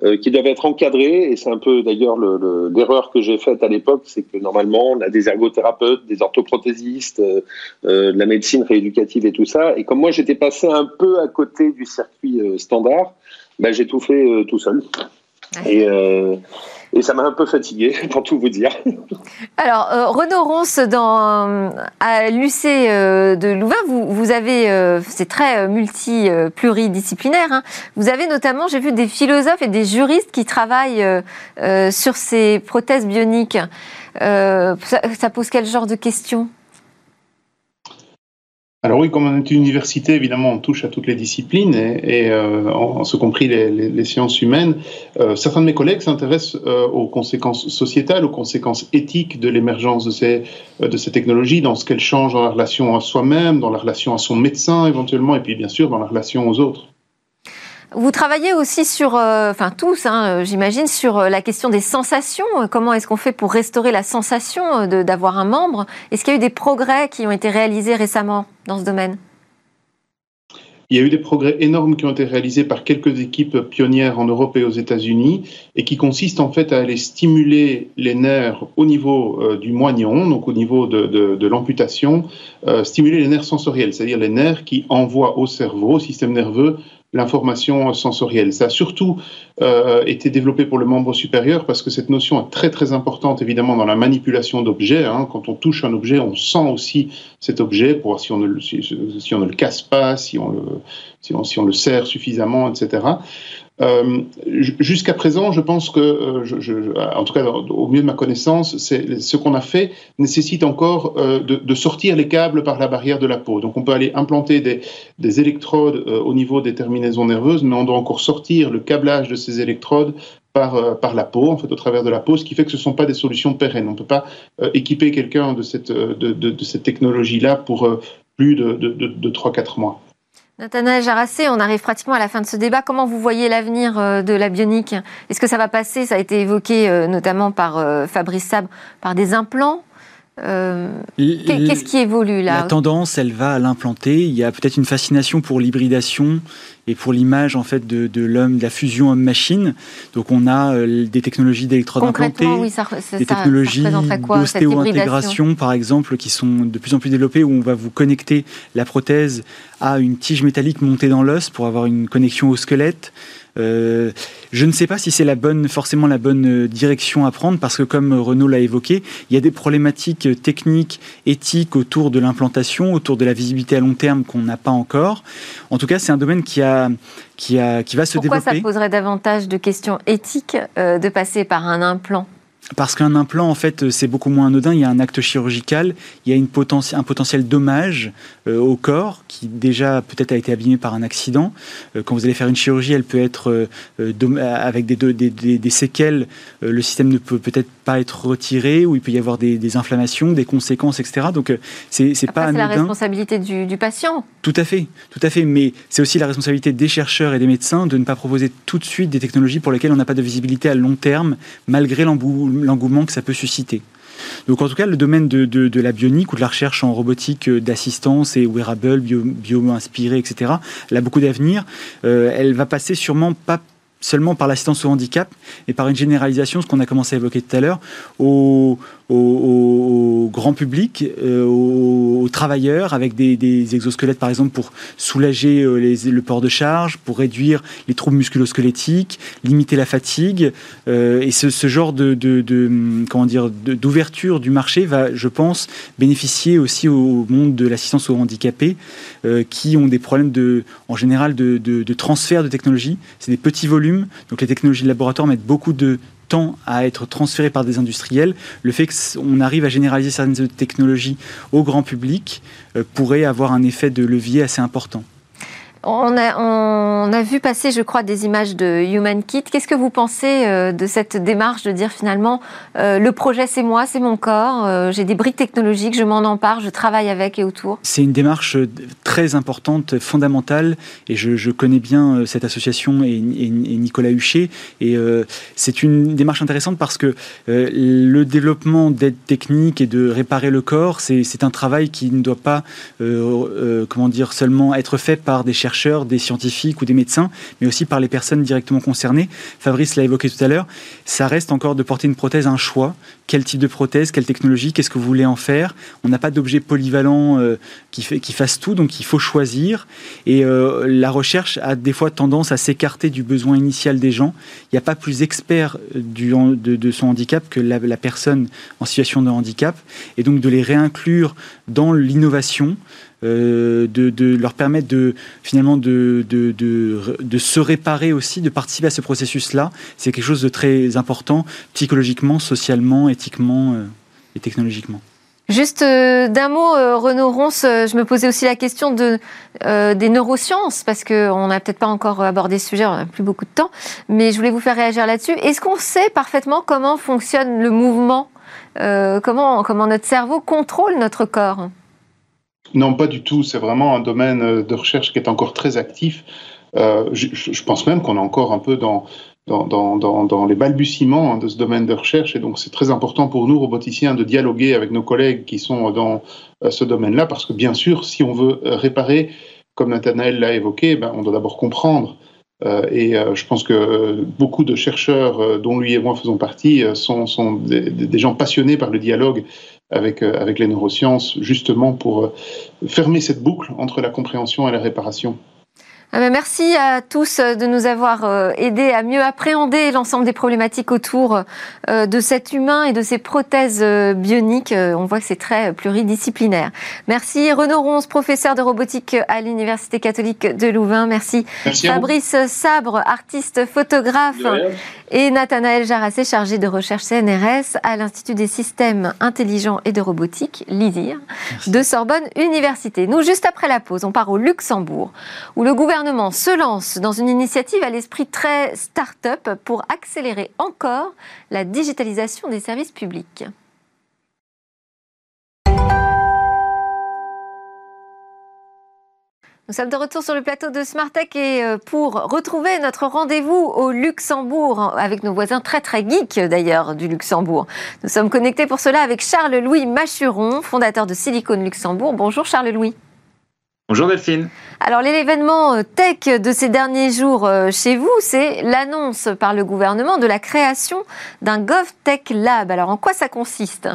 euh, euh qui doivent être encadrés. Et c'est un peu d'ailleurs l'erreur que j'ai faite à l'époque, c'est que normalement on a des ergothérapeutes, des orthoprothésistes, euh, de la médecine rééducative et tout ça. Et comme moi j'étais passé un peu à côté du circuit standard, ben, j'ai tout fait tout seul. Et et ça m'a un peu fatigué, (laughs) pour tout vous dire. Alors, euh, Renaud Ronce, dans, à l'UC euh, de Louvain, vous, vous avez, euh, c'est très multi, pluridisciplinaire. Hein. Vous avez notamment, j'ai vu des philosophes et des juristes qui travaillent sur ces prothèses bioniques. Ça, ça pose quel genre de questions? Alors oui, comme on est une université, évidemment, on touche à toutes les disciplines, et, et euh, en, ce compris les, les, les sciences humaines. Euh, certains de mes collègues s'intéressent euh, aux conséquences sociétales, aux conséquences éthiques de l'émergence de ces, euh, de ces technologies, dans ce qu'elles changent dans la relation à soi-même, dans la relation à son médecin éventuellement, et puis bien sûr dans la relation aux autres. Vous travaillez aussi sur, euh, enfin tous, hein, euh, j'imagine, sur euh, la question des sensations. Comment est-ce qu'on fait pour restaurer la sensation d'avoir un membre? Est-ce qu'il y a eu des progrès qui ont été réalisés récemment dans ce domaine? Il y a eu des progrès énormes qui ont été réalisés par quelques équipes pionnières en Europe et aux États-Unis et qui consistent en fait à aller stimuler les nerfs au niveau du moignon, donc au niveau de, de, l'amputation, stimuler les nerfs sensoriels, c'est-à-dire les nerfs qui envoient au cerveau, au système nerveux, l'information sensorielle. Ça a surtout euh, été développé pour le membre supérieur parce que cette notion est très très importante évidemment dans la manipulation d'objets. Hein. Quand on touche un objet, on sent aussi cet objet pour voir si on ne, si, si on ne le casse pas, si on le, si on, si on le serre suffisamment, etc. Euh, Jusqu'à présent, je pense que, euh, en tout cas au mieux de ma connaissance, ce qu'on a fait nécessite encore euh, de, sortir les câbles par la barrière de la peau. Donc on peut aller implanter des, des électrodes au niveau des terminaisons nerveuses, mais on doit encore sortir le câblage de ces électrodes par, la peau, en fait, au travers de la peau, ce qui fait que ce ne sont pas des solutions pérennes. On ne peut pas équiper quelqu'un de cette technologie-là pour plus de, de 3-4 mois. Nathanaël Jarassé, on arrive pratiquement à la fin de ce débat. Comment vous voyez l'avenir euh, de la bionique? Est-ce que ça va passer? Ça a été évoqué euh, notamment par euh, Fabrice Sab, par des implants euh, Qu'est-ce qui évolue là La tendance, elle va à l'implanter. Il y a peut-être une fascination pour l'hybridation et pour l'image en fait de, de l'homme, de la fusion homme-machine. Donc on a euh, des technologies d'électrodes implantées, oui, ça, des technologies d'ostéo-intégration par exemple qui sont de plus en plus développées où on va vous connecter la prothèse à une tige métallique montée dans l'os pour avoir une connexion au squelette. Euh, je ne sais pas si c'est la bonne, forcément la bonne euh, direction à prendre parce que comme Renaud l'a évoqué, il y a des problématiques techniques, éthiques autour de l'implantation, autour de la visibilité à long terme qu'on n'a pas encore. En tout cas, c'est un domaine qui a qui, a, qui va se Pourquoi développer. Pourquoi ça poserait davantage de questions éthiques euh, de passer par un implant? Parce qu'un implant, en fait, c'est beaucoup moins anodin. Il y a un acte chirurgical, il y a une un potentiel dommage euh, au corps qui déjà peut-être a été abîmé par un accident. Euh, quand vous allez faire une chirurgie, elle peut être euh, avec des, des, des, des séquelles. Le système ne peut peut-être pas être retiré ou il peut y avoir des, inflammations, des conséquences, etc. Donc c'est pas anodin. C'est la responsabilité du, du, patient. Tout à fait, tout à fait. Mais c'est aussi la responsabilité des chercheurs et des médecins de ne pas proposer tout de suite des technologies pour lesquelles on n'a pas de visibilité à long terme, malgré l'engouement que ça peut susciter. Donc en tout cas, le domaine de, de, la bionique ou de la recherche en robotique d'assistance et wearable, bio, bio-inspiré, etc., elle a beaucoup d'avenir. Euh, elle va passer sûrement pas seulement par l'assistance au handicap, mais par une généralisation, ce qu'on a commencé à évoquer tout à l'heure, au, au, grand public, euh, aux, travailleurs, avec des, exosquelettes par exemple pour soulager euh, le port de charge, pour réduire les troubles musculosquelettiques, limiter la fatigue. Euh, et ce, genre de, comment dire d'ouverture du marché va, je pense, bénéficier aussi au monde de l'assistance aux handicapés qui ont des problèmes de, en général de, de transfert de technologie. C'est des petits volumes, donc les technologies de laboratoire mettent beaucoup de à être transférées par des industriels, le fait qu'on arrive à généraliser certaines technologies au grand public euh, pourrait avoir un effet de levier assez important. On a, vu passer, je crois, des images de Human Kit. Qu'est-ce que vous pensez euh, de cette démarche de dire finalement, euh, le projet c'est moi, c'est mon corps, euh, j'ai des briques technologiques, je m'en empare, je travaille avec et autour? C'est une démarche très importante, fondamentale, et je, connais bien cette association et Nicolas Huchet, et c'est une démarche intéressante parce que le développement d'aide technique et de réparer le corps, c'est un travail qui ne doit pas, comment dire, seulement être fait par des chercheurs des scientifiques ou des médecins, mais aussi par les personnes directement concernées. Fabrice l'a évoqué tout à l'heure, ça reste encore de porter une prothèse un choix. Quel type de prothèse, quelle technologie, qu'est-ce que vous voulez en faire? On n'a pas d'objet polyvalent euh, qui, fait, qui fasse tout, donc il faut choisir. Et euh, la recherche a des fois tendance à s'écarter du besoin initial des gens. Il n'y a pas plus expert du, de, son handicap que la, personne en situation de handicap. Et donc de les réinclure dans l'innovation, euh, de, de, leur permettre de finalement de, se réparer aussi, de participer à ce processus-là. C'est quelque chose de très important psychologiquement, socialement, éthiquement euh, et technologiquement. Juste euh, d'un mot, euh, Renaud Ronce, euh, je me posais aussi la question de, euh, des neurosciences, parce qu'on n'a peut-être pas encore abordé ce sujet, on n'a plus beaucoup de temps, mais je voulais vous faire réagir là-dessus. Est-ce qu'on sait parfaitement comment fonctionne le mouvement, comment notre cerveau contrôle notre corps? Non, pas du tout. C'est vraiment un domaine de recherche qui est encore très actif. Euh, je, pense même qu'on est encore un peu dans, les balbutiements de ce domaine de recherche. Et donc, c'est très important pour nous, roboticiens, de dialoguer avec nos collègues qui sont dans ce domaine-là, parce que bien sûr, si on veut réparer comme Nathanaël l'a évoqué, ben, on doit d'abord comprendre. et je pense que beaucoup de chercheurs, dont lui et moi faisons partie, sont, des, gens passionnés par le dialogue avec, avec les neurosciences, justement pour fermer cette boucle entre la compréhension et la réparation. Ah ben, merci à tous euh, de nous avoir euh, aidés à mieux appréhender l'ensemble des problématiques autour euh, de cet humain et de ces prothèses bioniques. On voit que c'est très pluridisciplinaire. Merci Renaud Ronce, professeur de robotique à l'Université catholique de Louvain. Merci, Fabrice Sabre, artiste photographe. Et Nathanaël Jarassé, chargé de recherche CNRS à l'Institut des systèmes intelligents et de robotique, l'ISIR, de Sorbonne Université. Nous, juste après la pause, on part au Luxembourg, où le gouvernement se lance dans une initiative à l'esprit très start-up pour accélérer encore la digitalisation des services publics. Nous sommes de retour sur le plateau de Smartech et euh, pour retrouver notre rendez-vous au Luxembourg avec nos voisins très très geeks d'ailleurs du Luxembourg. Nous sommes connectés pour cela avec Charles-Louis Machuron, fondateur de Silicon Luxembourg. Bonjour Charles-Louis. Bonjour Delphine. Alors l'événement euh, tech de ces derniers jours euh, chez vous, c'est l'annonce par le gouvernement de la création d'un GovTech Lab. Alors en quoi ça consiste?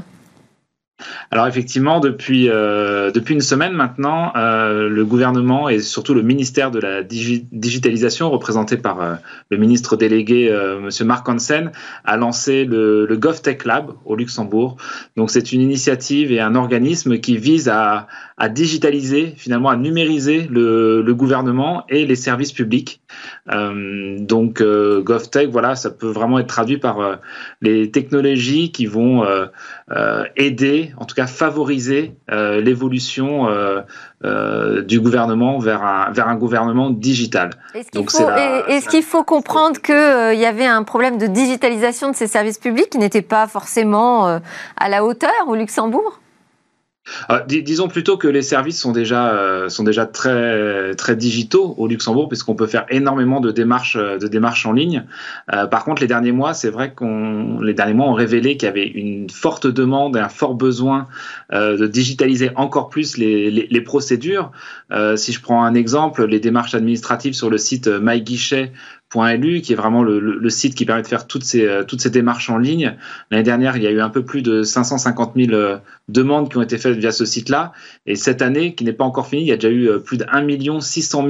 Alors effectivement, depuis, euh, depuis une semaine maintenant, euh, le gouvernement et surtout le ministère de la digitalisation, représenté par euh, le ministre délégué Monsieur Marc Hansen, a lancé le, GovTech Lab au Luxembourg. Donc c'est une initiative et un organisme qui vise à, à digitaliser, finalement à numériser le, le, gouvernement et les services publics. donc GovTech, voilà, ça peut vraiment être traduit par les technologies qui vont aider en tout cas favoriser euh, l'évolution euh, euh, du gouvernement vers un, vers un gouvernement digital. Est-ce qu'il faut, comprendre qu'il y avait un problème de digitalisation de ces services publics qui n'était pas forcément à la hauteur au Luxembourg? Euh, disons plutôt que les services sont déjà euh, sont déjà très très digitaux au Luxembourg puisqu'on peut faire énormément de démarches euh, de démarches en ligne. par contre, les derniers mois, c'est vrai qu'on les derniers mois ont révélé qu'il y avait une forte demande et un fort besoin de digitaliser encore plus les, les, les procédures. si je prends un exemple, les démarches administratives sur le site MyGuichet .lu, qui est vraiment le, site qui permet de faire toutes ces, euh, toutes ces démarches en ligne. L'année dernière, il y a eu un peu plus de 550 000 euh, demandes qui ont été faites via ce site-là. Et cette année, qui n'est pas encore finie, il y a déjà eu euh, plus de 1 600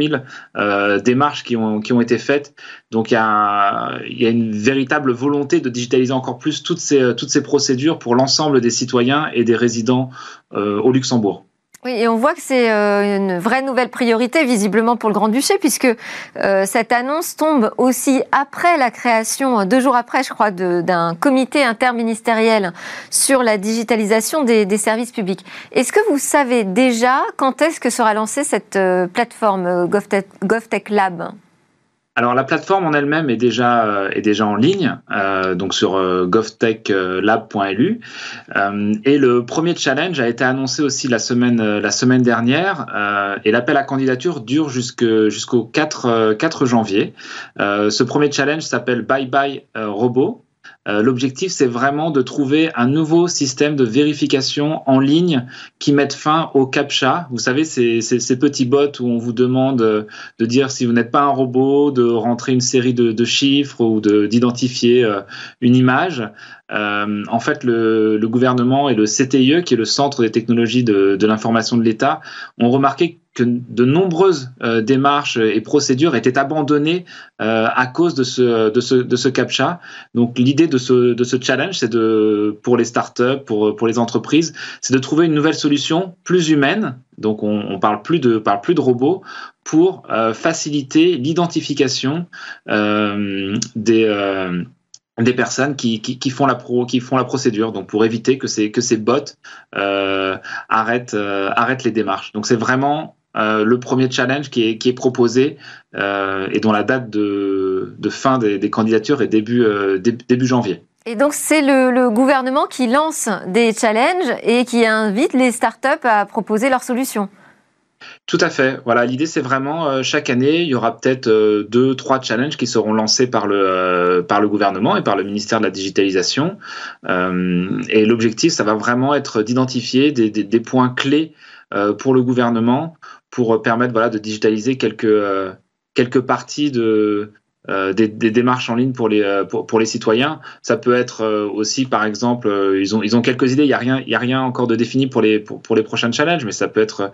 000 démarches qui ont, qui ont été faites. Donc il y, a, il y a une véritable volonté de digitaliser encore plus toutes ces, toutes ces procédures pour l'ensemble des citoyens et des résidents au Luxembourg. Oui, et on voit que c'est euh, une vraie nouvelle priorité visiblement pour le Grand-Duché, puisque euh, cette annonce tombe aussi après la création, deux jours après, je crois, d'un comité interministériel sur la digitalisation des, services publics. Est-ce que vous savez déjà quand est-ce que sera lancée cette euh, plateforme GovTech Lab? Alors la plateforme en elle-même est déjà euh, est déjà en ligne, euh, donc sur euh, govtechlab.lu. et le premier challenge a été annoncé aussi la semaine la semaine dernière. et l'appel à candidature dure jusqu'au 4 4 janvier. ce premier challenge s'appelle Bye Bye Robot. Euh, l'objectif, c'est vraiment de trouver un nouveau système de vérification en ligne qui mette fin au CAPTCHA. Vous savez, ces, ces, petits bots où on vous demande de dire si vous n'êtes pas un robot, de rentrer une série de, chiffres ou d'identifier euh, une image. Euh, en fait, le, gouvernement et le CTIE, qui est le Centre des technologies de l'information de l'État, ont remarqué que de nombreuses euh, démarches et procédures étaient abandonnées euh, à cause de ce, de ce, de ce CAPTCHA. Donc l'idée de ce, de ce challenge, c'est de, pour les startups, pour, pour les entreprises, c'est de trouver une nouvelle solution plus humaine. Donc on, on parle plus de, parle plus de robots pour euh, faciliter l'identification des des personnes qui, qui, qui, font la pro, qui font la procédure, donc pour éviter que ces que ces bots arrêtent arrêtent les démarches. Donc c'est vraiment euh, le premier challenge qui est, qui est proposé euh, et dont la date de, de fin des, des, candidatures est début, euh, début janvier. Et donc c'est le, le, gouvernement qui lance des challenges et qui invite les startups à proposer leurs solutions. Tout à fait. Voilà, l'idée c'est vraiment chaque année, il y aura peut-être deux, trois challenges qui seront lancés par le par le gouvernement et par le ministère de la digitalisation. et l'objectif, ça va vraiment être d'identifier des, des, des, points clés pour le gouvernement pour permettre voilà, de digitaliser quelques, quelques parties de, euh, des, des, démarches en ligne pour les euh, pour, pour, les citoyens. Ça peut être euh, aussi, par exemple, ils ont ils ont quelques idées. Il y a rien il y a rien encore de défini pour les pour, pour les prochaines challenges, mais ça peut être,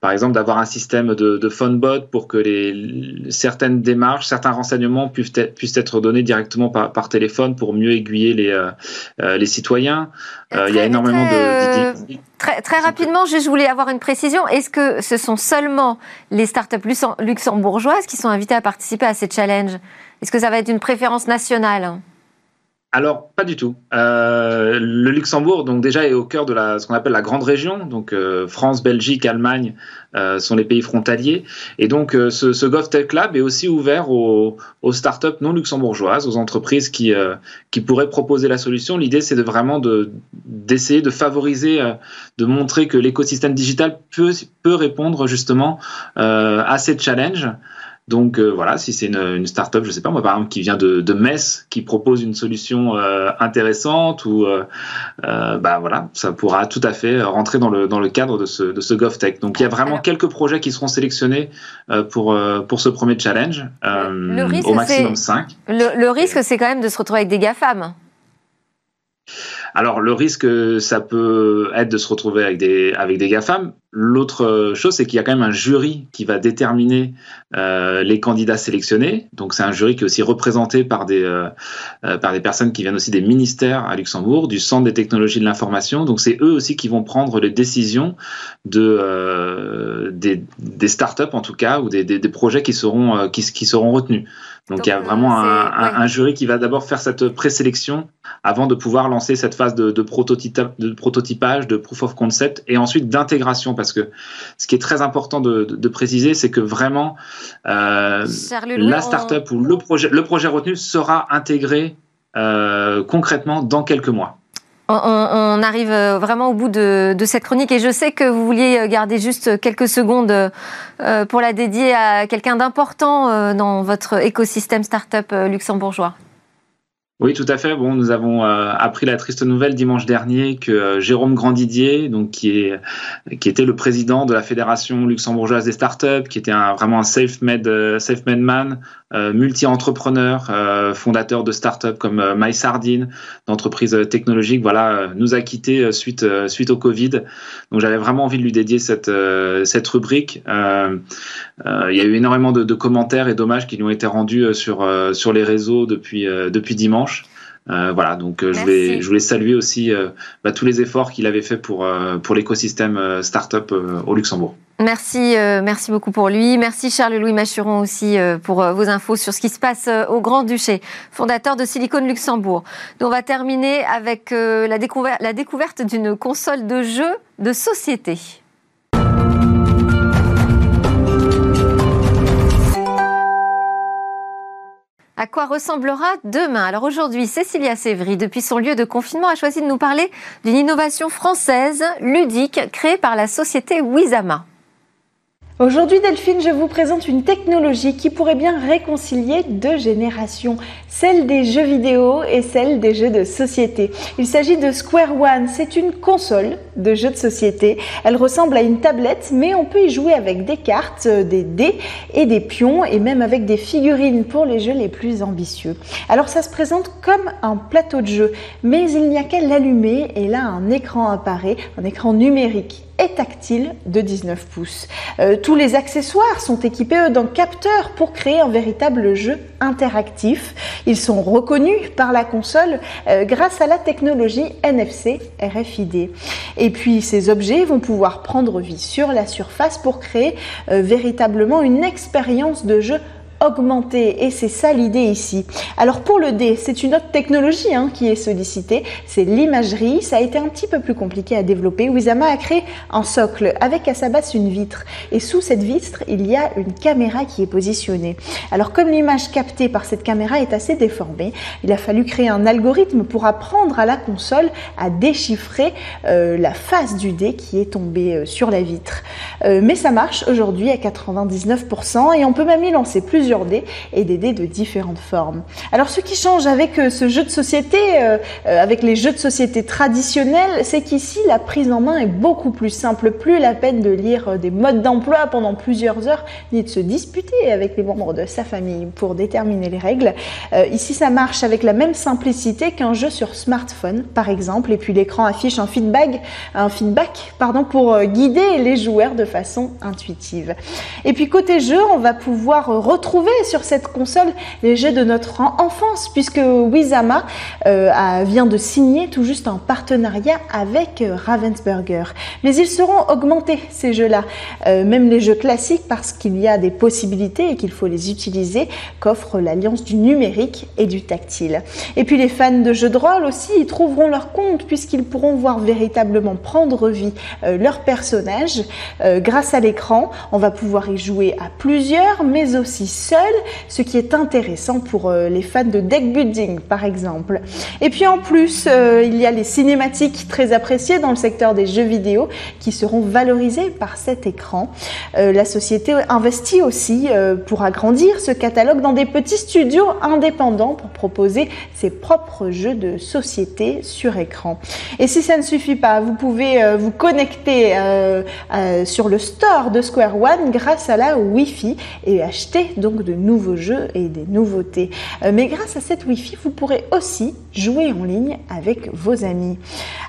par exemple, d'avoir un système de, de phone bot pour que les certaines démarches, certains renseignements puissent être, puissent être donnés directement par, par téléphone pour mieux aiguiller les les citoyens. il y a énormément de Très, très rapidement, je voulais avoir une précision. Est-ce que ce sont seulement les startups luxembourgeoises qui sont invitées à participer à ces challenges? Est-ce que ça va être une préférence nationale? Alors, pas du tout. Euh, le Luxembourg, donc déjà, est au cœur de la, ce qu'on appelle la grande région. Donc, euh, France, Belgique, Allemagne euh, sont les pays frontaliers. Et donc, euh, ce, ce GovTech Lab est aussi ouvert aux, aux startups non luxembourgeoises, aux entreprises qui, euh, qui pourraient proposer la solution. L'idée, c'est de vraiment de, d'essayer de favoriser, de montrer que l'écosystème digital peut, peut répondre justement à ces challenges. Donc euh, voilà, si c'est une, une startup, je sais pas moi par exemple qui vient de, de Metz, qui propose une solution euh, intéressante ou euh, bah voilà, ça pourra tout à fait rentrer dans le dans le cadre de ce de ce GovTech. Donc il y a vraiment quelques projets qui seront sélectionnés pour pour ce premier challenge, au maximum 5. Le, le risque, c'est quand même de se retrouver avec des GAFAM. Alors le risque, ça peut être de se retrouver avec des avec des GAFAM. L'autre chose, c'est qu'il y a quand même un jury qui va déterminer euh, les candidats sélectionnés. Donc c'est un jury qui est aussi représenté par des euh, euh, par des personnes qui viennent aussi des ministères à Luxembourg, du Centre des technologies de l'information. Donc c'est eux aussi qui vont prendre les décisions de euh, des, startups en tout cas ou des, des, projets qui seront euh, qui seront retenus. Donc, il y a vraiment un, un, jury qui va d'abord faire cette présélection avant de pouvoir lancer cette phase de, de, de, prototypage, de proof of concept et ensuite d'intégration. Parce que ce qui est très important de, de préciser, c'est que vraiment euh, la startup ou le projet, le projet retenu sera intégré euh, concrètement dans quelques mois. On, arrive euh, vraiment au bout de, cette chronique et je sais que vous vouliez euh, garder juste quelques secondes euh, pour la dédier à quelqu'un d'important dans votre écosystème startup luxembourgeois. Oui, tout à fait. Bon, nous avons appris la triste nouvelle dimanche dernier que Jérôme Grandidier, donc qui est qui était le président de la fédération luxembourgeoise des startups, qui était un, vraiment un safe-made safe-made man, euh, multi-entrepreneur, euh, fondateur de startups comme euh, MySardine, d'entreprises technologiques, voilà, nous a quittés suite suite au Covid. Donc j'avais vraiment envie de lui dédier cette cette rubrique. il y a eu énormément de, de commentaires et d'hommages qui lui ont été rendus sur sur les réseaux depuis depuis dimanche. Euh, voilà, donc euh, je, vais, je voulais saluer aussi euh, bah, tous les efforts qu'il avait fait pour, pour l'écosystème startup au Luxembourg. Merci, merci beaucoup pour lui. Merci Charles-Louis Machuron aussi pour vos infos sur ce qui se passe au Grand-Duché, fondateur de Silicon Luxembourg. Donc on va terminer avec la découverte d'une console de jeu de société. À quoi ressemblera demain? Alors aujourd'hui, Cécilia Sévry, depuis son lieu de confinement, a choisi de nous parler d'une innovation française ludique créée par la société Wizama. Aujourd'hui Delphine, je vous présente une technologie qui pourrait bien réconcilier deux générations, celle des jeux vidéo et celle des jeux de société. Il s'agit de Square One, c'est une console de jeux de société. Elle ressemble à une tablette mais on peut y jouer avec des cartes, des dés et des pions et même avec des figurines pour les jeux les plus ambitieux. Alors ça se présente comme un plateau de jeu mais il n'y a qu'à l'allumer et là un écran apparaît, un écran numérique et tactile de 19 pouces. Euh, tous les accessoires sont équipés d'un capteur pour créer un véritable jeu interactif. Ils sont reconnus par la console euh, grâce à la technologie NFC RFID. Et puis ces objets vont pouvoir prendre vie sur la surface pour créer euh, véritablement une expérience de jeu augmenter et c'est ça l'idée ici. Alors pour le dé, c'est une autre technologie hein, qui est sollicitée, c'est l'imagerie. Ça a été un petit peu plus compliqué à développer. Wizama a créé un socle avec à sa base une vitre et sous cette vitre, il y a une caméra qui est positionnée. Alors comme l'image captée par cette caméra est assez déformée, il a fallu créer un algorithme pour apprendre à la console à déchiffrer euh, la face du dé qui est tombée euh, sur la vitre. Euh, mais ça marche aujourd'hui à 99% et on peut même y lancer plusieurs et des dés de différentes formes. Alors ce qui change avec euh, ce jeu de société, euh, euh, avec les jeux de société traditionnels, c'est qu'ici la prise en main est beaucoup plus simple. Plus la peine de lire des modes d'emploi pendant plusieurs heures, ni de se disputer avec les membres de sa famille pour déterminer les règles. ici ça marche avec la même simplicité qu'un jeu sur smartphone par exemple, et puis l'écran affiche un feedback, un feedback pardon, pour guider les joueurs de façon intuitive. Et puis côté jeu, on va pouvoir retrouver sur cette console les jeux de notre enfance, puisque Wizama euh, vient de signer tout juste un partenariat avec euh, Ravensburger. Mais ils seront augmentés, ces jeux-là, euh, même les jeux classiques, parce qu'il y a des possibilités et qu'il faut les utiliser, qu'offre l'alliance du numérique et du tactile. Et puis les fans de jeux de rôle aussi, ils trouveront leur compte, puisqu'ils pourront voir véritablement prendre vie leur personnage grâce à l'écran. On va pouvoir y jouer à plusieurs, mais aussi seul, ce qui est intéressant pour euh, les fans de deck building, par exemple. Et puis en plus, euh, il y a les cinématiques très appréciées dans le secteur des jeux vidéo qui seront valorisées par cet écran. Euh, la société investit aussi pour agrandir ce catalogue dans des petits studios indépendants pour proposer ses propres jeux de société sur écran. Et si ça ne suffit pas, vous pouvez vous connecter sur le store de Square One grâce à la Wi-Fi et acheter donc de nouveaux jeux et des nouveautés. Euh, mais grâce à cette Wi-Fi, vous pourrez aussi jouer en ligne avec vos amis.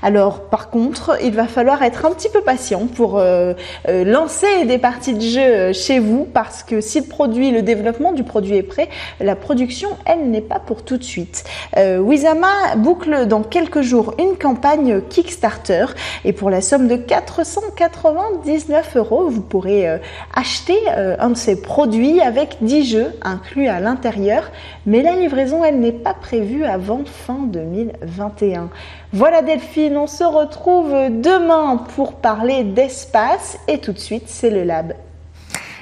Alors par contre, il va falloir être un petit peu patient pour euh, euh, lancer des parties de jeu chez vous parce que si le produit, le développement du produit est prêt, la production, elle, n'est pas pour tout de suite. Wizama boucle dans quelques jours une campagne Kickstarter et pour la somme de 499 euros, vous pourrez acheter un de ces produits avec 10 jeux inclus à l'intérieur, mais la livraison, elle n'est pas prévue avant fin 2021. Voilà Delphine, on se retrouve demain pour parler d'espace et tout de suite, c'est le lab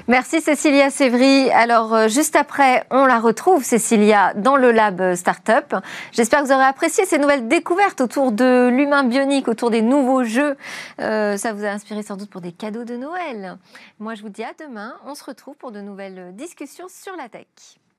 Merci Cécilia Sévry. Alors euh, juste après, on la retrouve Cécilia dans le lab Startup. J'espère que vous aurez apprécié ces nouvelles découvertes autour de l'humain bionique, autour des nouveaux jeux. Euh, ça vous a inspiré sans doute pour des cadeaux de Noël. Moi, je vous dis à demain. On se retrouve pour de nouvelles discussions sur la tech.